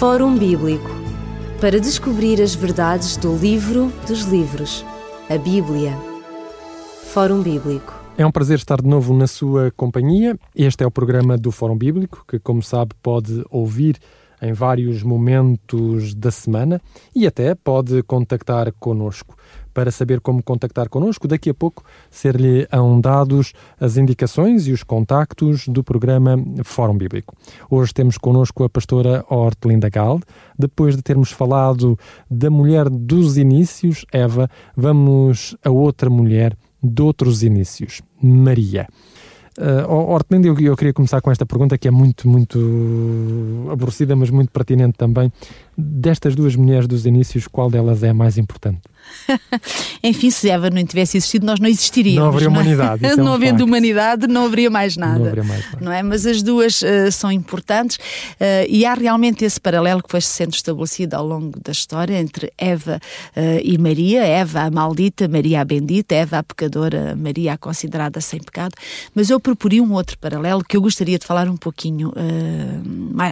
Fórum Bíblico para descobrir as verdades do livro dos livros, a Bíblia. Fórum Bíblico. É um prazer estar de novo na sua companhia. Este é o programa do Fórum Bíblico, que, como sabe, pode ouvir em vários momentos da semana e até pode contactar conosco. Para saber como contactar connosco, daqui a pouco ser-lhe dados as indicações e os contactos do programa Fórum Bíblico. Hoje temos connosco a pastora Hortelinda Galde. Depois de termos falado da mulher dos inícios, Eva, vamos a outra mulher de outros inícios, Maria. Uh, Hortland, eu, eu queria começar com esta pergunta que é muito, muito aborrecida, mas muito pertinente também. Destas duas mulheres dos inícios, qual delas é a mais importante? Enfim, se Eva não tivesse existido, nós não existiríamos. Não haveria não é? humanidade. É? não um havendo humanidade, não haveria mais nada. Não haveria mais nada. Não é? Mas as duas uh, são importantes uh, e há realmente esse paralelo que foi sendo estabelecido ao longo da história entre Eva uh, e Maria. Eva a maldita, Maria a bendita, Eva a pecadora, Maria a considerada sem pecado. Mas eu propori um outro paralelo que eu gostaria de falar um pouquinho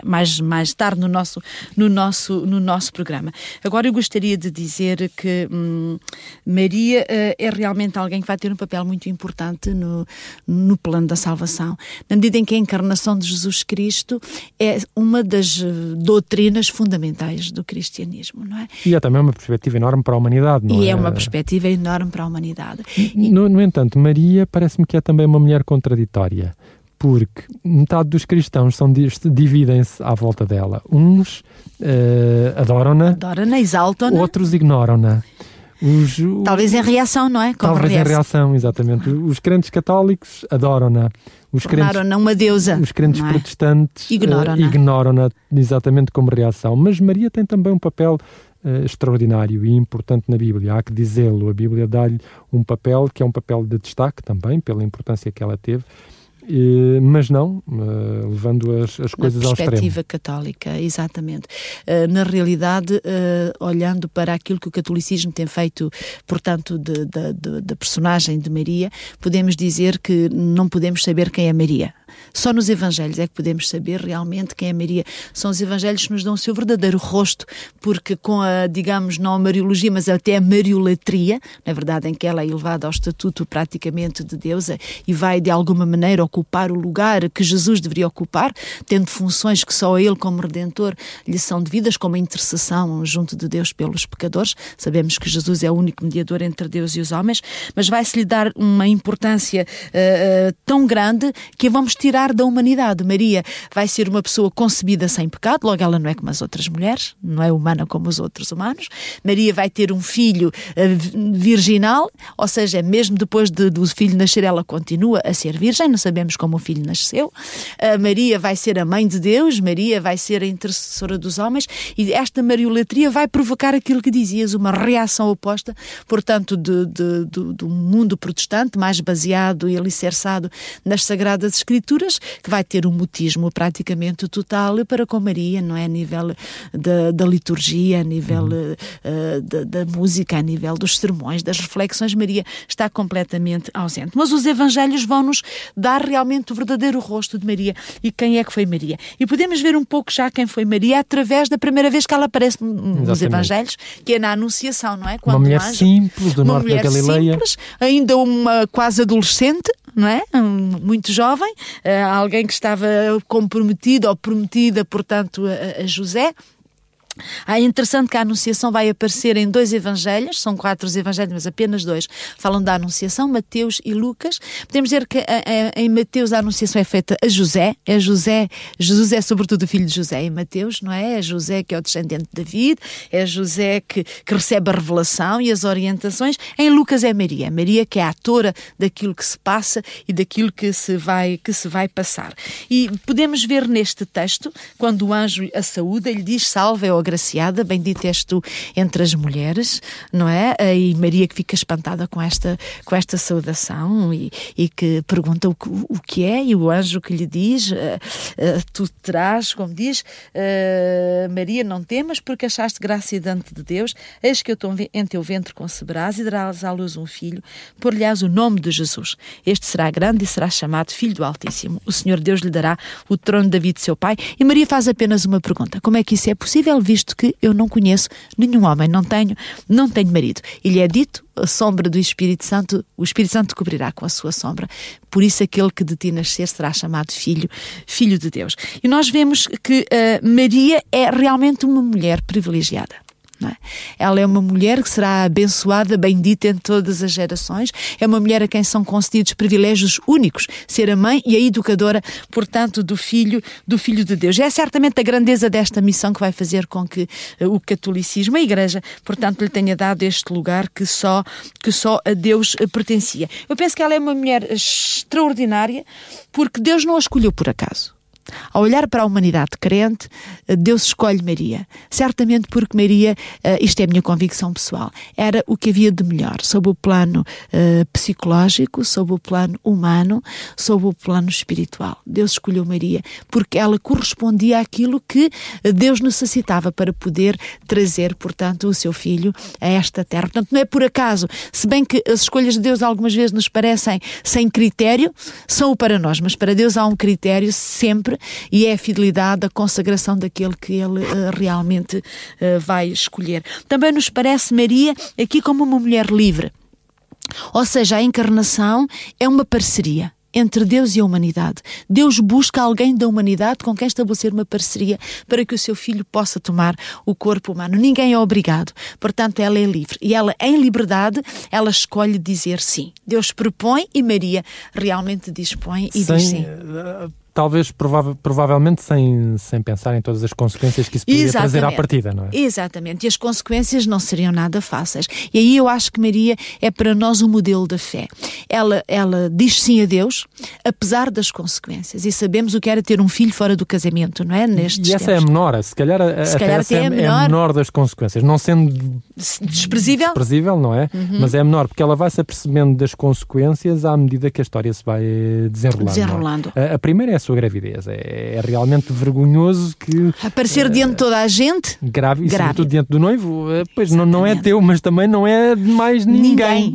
mais, mais tarde no nosso, no, nosso, no nosso programa. Agora eu gostaria de dizer que hum, Maria uh, é realmente alguém que vai ter um papel muito importante no, no plano da salvação, na medida em que a encarnação de Jesus Cristo é uma das eh, doutrinas fundamentais do cristianismo, não é? E é também uma perspectiva enorme para a humanidade, não e é? E é uma perspectiva enorme para a humanidade. No, no entanto, Maria parece-me que é também uma mulher contraditória porque metade dos cristãos são dividem-se à volta dela. Uns uh, adoram-na, adoram-na, exaltam-na, outros ignoram-na. Os, talvez em reação, não é? Como talvez reação. em reação, exatamente. Os crentes católicos adoram-na. Os crentes, uma deusa. Os crentes é? protestantes ignoram-na. Uh, ignoram exatamente como reação. Mas Maria tem também um papel uh, extraordinário e importante na Bíblia. Há que dizê-lo. A Bíblia dá-lhe um papel que é um papel de destaque também, pela importância que ela teve mas não uh, levando as, as coisas ao extremo. Perspectiva católica, exatamente. Uh, na realidade, uh, olhando para aquilo que o catolicismo tem feito, portanto, da personagem de Maria, podemos dizer que não podemos saber quem é Maria. Só nos Evangelhos é que podemos saber realmente quem é Maria. São os Evangelhos que nos dão o seu verdadeiro rosto, porque com a, digamos, não a Mariologia, mas até a Mariolatria, na verdade, em que ela é elevada ao estatuto praticamente de deusa e vai de alguma maneira ocupar o lugar que Jesus deveria ocupar, tendo funções que só a ele, como Redentor, lhe são devidas, como a intercessão junto de Deus pelos pecadores. Sabemos que Jesus é o único mediador entre Deus e os homens, mas vai-se lhe dar uma importância uh, tão grande que vamos tirar da humanidade. Maria vai ser uma pessoa concebida sem pecado, logo ela não é como as outras mulheres, não é humana como os outros humanos. Maria vai ter um filho uh, virginal, ou seja, mesmo depois de, do filho nascer, ela continua a ser virgem, não sabemos como o filho nasceu. Uh, Maria vai ser a mãe de Deus, Maria vai ser a intercessora dos homens, e esta mariolatria vai provocar aquilo que dizias, uma reação oposta, portanto, de, de, de, do mundo protestante, mais baseado e alicerçado nas Sagradas Escrituras que vai ter um mutismo praticamente total para com Maria, não é? A nível da, da liturgia, a nível uh, da, da, música, a nível dos sermões, das reflexões, Maria está completamente ausente. Mas os Evangelhos vão-nos dar realmente o verdadeiro rosto de Maria e quem é que foi Maria. E podemos ver um pouco já quem foi Maria através da primeira vez que ela aparece nos Evangelhos, que é na Anunciação, não é? Quando uma mulher anjo, simples do norte da Galileia. Simples, ainda uma quase adolescente, não é? Muito jovem, uh, alguém que estava comprometido ou prometida, portanto, a, a José. É interessante que a Anunciação vai aparecer em dois evangelhos, são quatro os evangelhos, mas apenas dois falam da Anunciação, Mateus e Lucas. Podemos dizer que em Mateus a Anunciação é feita a José, é José, Jesus é sobretudo o filho de José em Mateus, não é? É José que é o descendente de David, é José que, que recebe a revelação e as orientações. Em Lucas é Maria, Maria que é a atora daquilo que se passa e daquilo que se vai, que se vai passar. E podemos ver neste texto, quando o anjo a saúda, ele diz salve, ó agraciada, bendita és tu entre as mulheres, não é? E Maria que fica espantada com esta, com esta saudação e, e que pergunta o, o que é, e o anjo que lhe diz: uh, uh, Tu terás, como diz, uh, Maria, não temas, porque achaste graça diante de Deus, eis que eu em teu ventre conceberás e darás à luz um filho, por-lhe-ás o nome de Jesus. Este será grande e será chamado Filho do Altíssimo. O Senhor Deus lhe dará o trono de David, seu pai. E Maria faz apenas uma pergunta: Como é que isso é possível, visto que eu não conheço nenhum homem, não tenho, não tenho marido? E lhe é dito: a sombra do Espírito Santo, o Espírito Santo cobrirá com a sua sombra. Por isso, aquele que de ti nascer será chamado filho, filho de Deus. E nós vemos que uh, Maria é realmente uma mulher privilegiada. É? Ela é uma mulher que será abençoada, bendita em todas as gerações. É uma mulher a quem são concedidos privilégios únicos, ser a mãe e a educadora, portanto, do filho, do filho de Deus. É certamente a grandeza desta missão que vai fazer com que uh, o catolicismo, a Igreja, portanto, lhe tenha dado este lugar que só que só a Deus uh, pertencia. Eu penso que ela é uma mulher extraordinária porque Deus não a escolheu por acaso. Ao olhar para a humanidade crente, eh, Deus escolhe Maria. Certamente porque Maria, eh, isto é a minha convicção pessoal, era o que havia de melhor, sob o plano uh, psicológico, sob o plano humano, sob o plano espiritual. Deus escolheu Maria porque ela correspondia àquilo que Deus necessitava para poder trazer, portanto, o seu filho a esta terra. Portanto, não é por acaso, se bem que as escolhas de Deus algumas vezes nos parecem sem critério, são o para nós, mas para Deus há um critério sempre e é a fidelidade, a consagração daquele que ele uh, realmente uh, vai escolher. Também nos parece Maria aqui como uma mulher livre. Ou seja, a encarnação é uma parceria entre Deus e a humanidade. Deus busca alguém da humanidade com quem estabelecer uma parceria para que o seu filho possa tomar o corpo humano. Ninguém é obrigado. Portanto, ela é livre. E ela, em liberdade, ela escolhe dizer sim. Deus propõe e Maria realmente dispõe e Sem, diz sim. Talvez prova provavelmente sem, sem pensar em todas as consequências que isso poderia Exatamente. trazer à partida, não é? Exatamente, e as consequências não seriam nada fáceis. E aí eu acho que Maria é para nós um modelo da fé. Ela, ela diz sim a Deus, apesar das consequências. E sabemos o que era ter um filho fora do casamento, não é? Nestes e essa tempos. é a menor, se calhar, se até calhar essa é, é, a menor, é a menor das consequências. Não sendo desprezível, desprezível não é? Uhum. Mas é a menor, porque ela vai se apercebendo das consequências à medida que a história se vai desenrolando. É? desenrolando. É? A, a primeira é a sua gravidez. É, é realmente vergonhoso que. Aparecer uh, diante de toda a gente. Grave, e sobretudo diante do noivo. Uh, pois não, não é teu, mas também não é de mais ninguém. ninguém.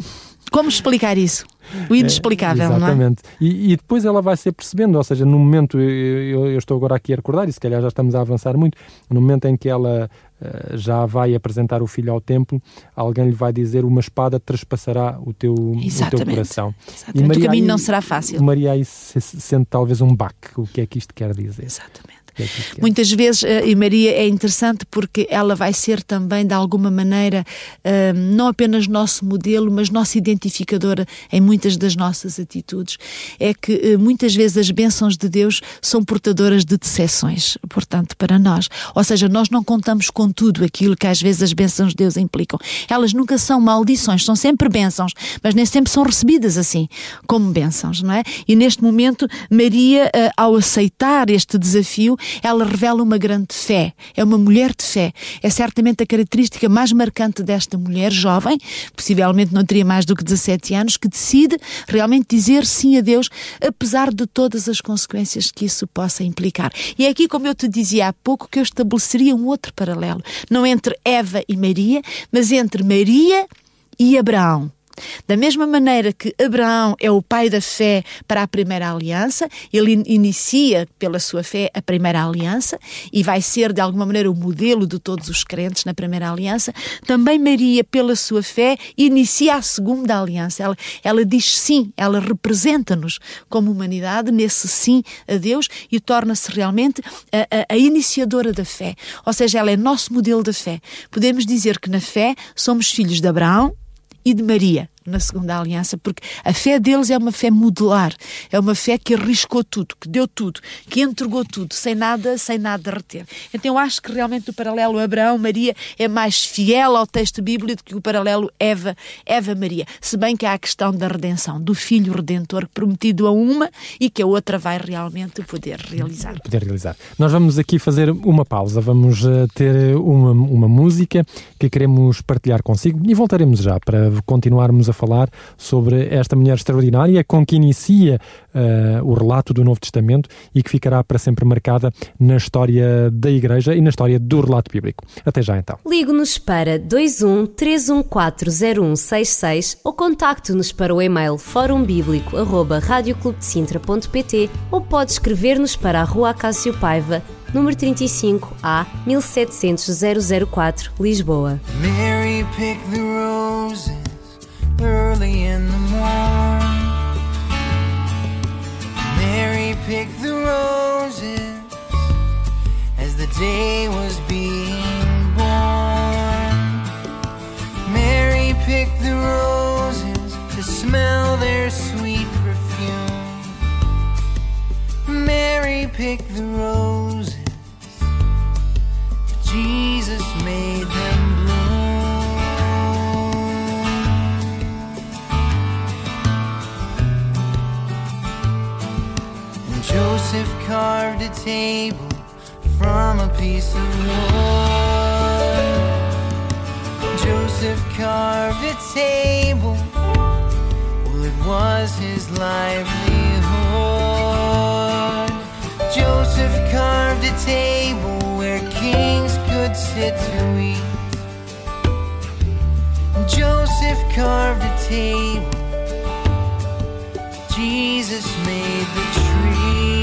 Como explicar isso? O inexplicável, é, exatamente. não é? E, e, depois ela vai ser percebendo, ou seja, no momento, eu, eu, estou agora aqui a recordar, e se calhar já estamos a avançar muito, no momento em que ela uh, já vai apresentar o filho ao templo, alguém lhe vai dizer uma espada traspassará o teu, o teu coração. Exatamente. E Maria o caminho aí, não será fácil. Maria aí se, sente talvez um baque, o que é que isto quer dizer. Exatamente. É Muitas vezes, eh, e Maria é interessante porque ela vai ser também, de alguma maneira, eh, não apenas nosso modelo, mas nossa identificadora em muitas das nossas atitudes. É que eh, muitas vezes as bênçãos de Deus são portadoras de decepções, portanto, para nós. Ou seja, nós não contamos com tudo aquilo que às vezes as bênçãos de Deus implicam. Elas nunca são maldições, são sempre bênçãos, mas nem sempre são recebidas assim, como bênçãos, não é? E neste momento, Maria, ao aceitar este desafio, ela revela uma grande fé. É uma mulher de fé. É certamente a característica mais marcante desta mulher jovem, possivelmente não teria mais do que 17 anos, que decide realmente dizer sim a Deus, apesar de todas as consequências que isso possa implicar. E é aqui, como eu te dizia há pouco, que eu estabeleceria um outro paralelo. Não entre Eva e Maria, mas entre Maria e Abraão. Da mesma maneira que Abraão é o pai da fé para a primeira aliança, ele inicia pela sua fé a primeira aliança e vai ser de alguma maneira o modelo de todos os crentes na primeira aliança. Também Maria, pela sua fé, inicia a segunda aliança. Ela, ela diz sim, ela representa-nos como humanidade nesse sim a Deus e torna-se realmente a, a, a iniciadora da fé. Ou seja, ela é nosso modelo da fé. Podemos dizer que na fé somos filhos de Abraão, e de Maria, na segunda aliança, porque a fé deles é uma fé modular, é uma fé que arriscou tudo, que deu tudo, que entregou tudo, sem nada, sem nada reter. Então eu acho que realmente o paralelo Abraão-Maria é mais fiel ao texto bíblico do que o paralelo Eva, Eva-Maria. Se bem que há a questão da redenção, do filho redentor prometido a uma e que a outra vai realmente poder realizar. Poder realizar. Nós vamos aqui fazer uma pausa, vamos uh, ter uma, uma música que queremos partilhar consigo e voltaremos já para continuarmos a falar sobre esta mulher extraordinária com que inicia uh, o relato do Novo Testamento e que ficará para sempre marcada na história da Igreja e na história do relato bíblico. Até já então. Ligue-nos para 21 3140166 ou contacte-nos para o e-mail forumbíblico.radioclubdecintra.pt ou pode escrever-nos para a Rua Acácio Paiva, número 35 A 1700 004, Lisboa. Mary Joseph carved a table from a piece of wood. Joseph carved a table, well, it was his livelihood. Joseph carved a table where kings could sit to eat. Joseph carved a table. Jesus made the we.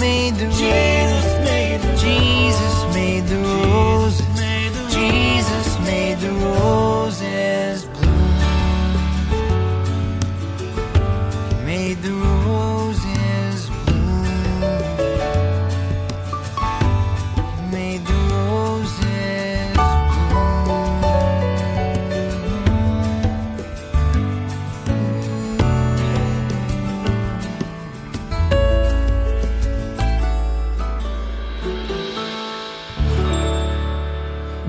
made the rain.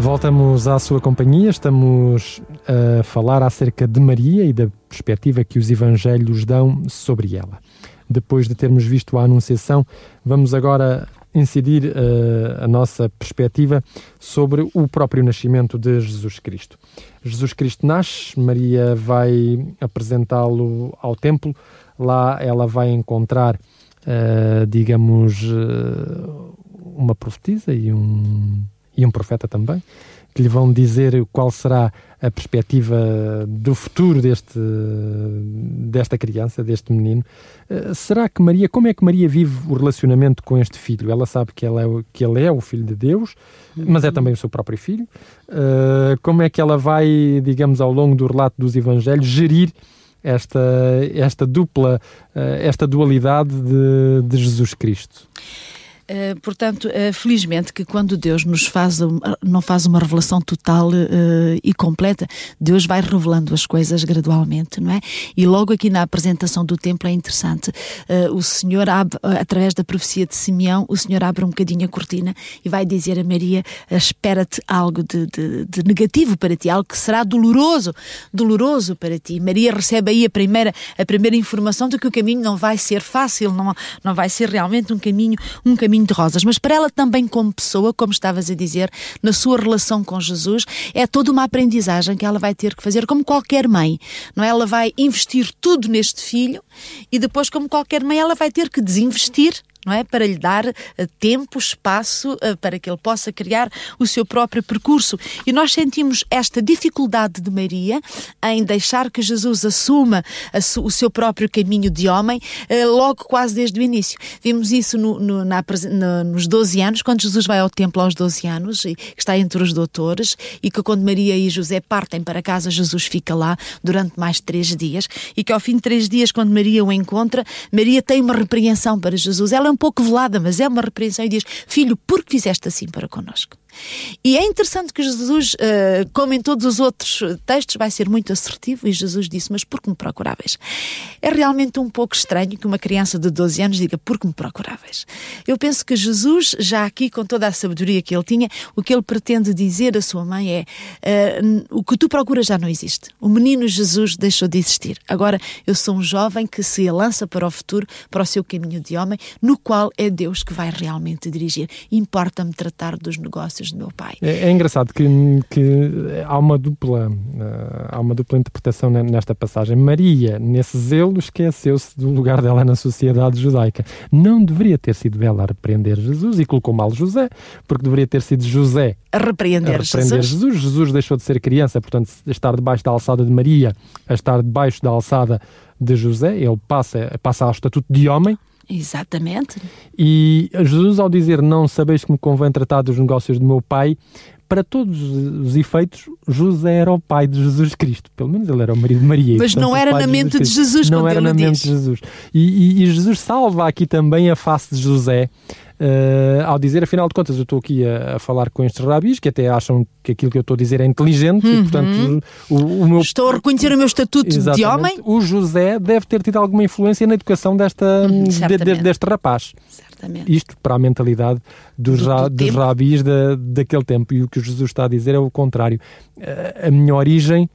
Voltamos à sua companhia, estamos a falar acerca de Maria e da perspectiva que os Evangelhos dão sobre ela. Depois de termos visto a Anunciação, vamos agora incidir uh, a nossa perspectiva sobre o próprio nascimento de Jesus Cristo. Jesus Cristo nasce, Maria vai apresentá-lo ao templo, lá ela vai encontrar uh, digamos, uh, uma profetisa e um, e um profeta também, que lhe vão dizer qual será a perspectiva do futuro deste, desta criança, deste menino. Uh, será que Maria, como é que Maria vive o relacionamento com este filho? Ela sabe que, ela é, que ele é o filho de Deus, mas é também o seu próprio filho. Uh, como é que ela vai, digamos, ao longo do relato dos Evangelhos, gerir esta, esta dupla, uh, esta dualidade de, de Jesus Cristo? Eh, portanto, uh, felizmente que quando Deus nos faz, não faz uma revelação total uh, e completa, Deus vai revelando as coisas gradualmente, não é? E logo aqui na apresentação do templo é interessante, o Senhor abre, através da profecia de Simeão, o Senhor abre um bocadinho a cortina e vai dizer a Maria, espera-te algo de, de, de, negativo para ti, algo que será doloroso, doloroso para ti. Maria recebe aí a primeira, a primeira informação de que o caminho não vai ser fácil, não, não vai ser realmente um caminho, um caminho caminho de rosas, mas para ela também como pessoa, como estavas a dizer, na sua relação com Jesus, é toda uma aprendizagem que ela vai ter que fazer, como qualquer mãe, não é? Ela vai investir tudo neste filho e depois, como qualquer mãe, ela vai ter que desinvestir não é? Para lhe dar uh, tempo, espaço, uh, para que ele possa criar o seu próprio percurso. E nós sentimos esta dificuldade de Maria em deixar que Jesus assuma su o seu próprio caminho de homem, uh, logo quase desde o início. Vimos isso no, no, na, no, nos 12 anos, quando Jesus vai ao templo aos 12 anos, e está entre os doutores, e que quando Maria e José partem para casa, Jesus fica lá durante mais três dias, e que ao fim de três dias, quando Maria o encontra, Maria tem uma repreensão para Jesus. Ela um pouco velada, mas é uma repreensão e diz: Filho, por que fizeste assim para connosco? E é interessante que Jesus, uh, como em todos os outros textos, vai ser muito assertivo e Jesus disse: Mas por que me procuráveis? É realmente um pouco estranho que uma criança de 12 anos diga: Por que me procuráveis? Eu penso que Jesus, já aqui com toda a sabedoria que ele tinha, o que ele pretende dizer à sua mãe é: uh, O que tu procuras já não existe. O menino Jesus deixou de existir. Agora eu sou um jovem que se lança para o futuro, para o seu caminho de homem, no qual é Deus que vai realmente dirigir. Importa-me tratar dos negócios do meu pai. É, é engraçado que, que, há uma dupla uh, há uma dupla interpretação nesta passagem. Maria, nesse zelo, esqueceu-se do lugar dela na sociedade judaica. Não deveria ter sido ela a repreender Jesus e colocou mal José, porque deveria ter sido José a repreender, a repreender Jesus. Jesus. Jesus deixou de ser criança, portanto, estar debaixo da alçada de Maria, a estar debaixo da alçada de José, ele passa, passa ao estatuto de homem, Exatamente. E Jesus, ao dizer não sabeis que me convém tratar dos negócios do meu pai, para todos os efeitos, José era o pai de Jesus Cristo. Pelo menos ele era o marido de Maria. Mas portanto, não era na mente de Jesus, Não era na mente de Jesus. E, e, e, Jesus salva aqui também a face de José. Uh, ao dizer, afinal de contas, eu estou aqui a, a, falar com estes rabis que até acham que aquilo que eu estou a dizer é inteligente uhum. e, portanto, o, o, meu... Estou a reconhecer o meu estatuto de homem. O José deve ter tido alguma influência na educação desta, uhum, de, de, deste rapaz. Certamente. Isto para a mentalidade dos, do, ra, do dos rabis da, daquele tempo. E o que Jesus está a dizer é o contrário. A minha origem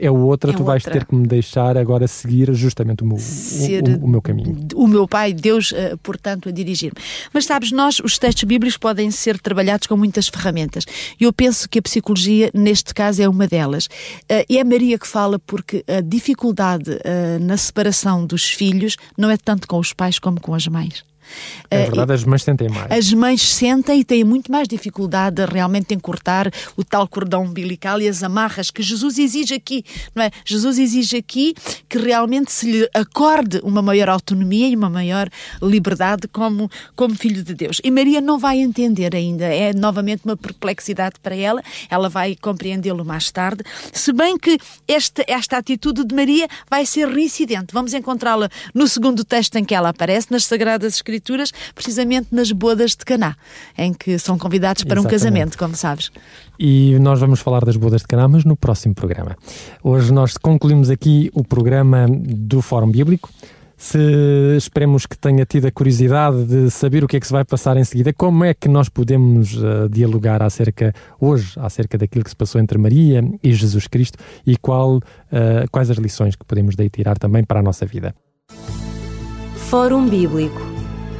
é outra, é tu vais ter que me deixar agora seguir justamente o meu, o, o, o, meu caminho. O meu Pai, Deus, uh, portanto, a dirigir-me. Mas sabes, nós, os textos bíblicos podem ser trabalhados com muitas ferramentas. E eu penso que a psicologia, neste caso, é uma delas. Uh, e é Maria que fala porque a dificuldade uh, na separação dos filhos não é tanto com os pais como com as mães. É verdade, as mães sentem mais. As mães sentem e têm muito mais dificuldade realmente em cortar o tal cordão umbilical e as amarras que Jesus exige aqui, não é? Jesus exige aqui que realmente se lhe acorde uma maior autonomia e uma maior liberdade como, como filho de Deus. E Maria não vai entender ainda, é novamente uma perplexidade para ela, ela vai compreendê-lo mais tarde, se bem que esta, esta atitude de Maria vai ser reincidente. Vamos encontrá-la no segundo texto em que ela aparece, nas Sagradas Escrituras Escrituras, precisamente nas bodas de Caná, em que são convidados para Exatamente. um casamento, como sabes. E nós vamos falar das bodas de Caná, mas no próximo programa. Hoje nós concluímos aqui o programa do Fórum Bíblico. Se esperemos que tenha tido a curiosidade de saber o que é que se vai passar em seguida, como é que nós podemos uh, dialogar acerca hoje acerca daquilo que se passou entre Maria e Jesus Cristo e qual, uh, quais as lições que podemos daí tirar também para a nossa vida. Fórum Bíblico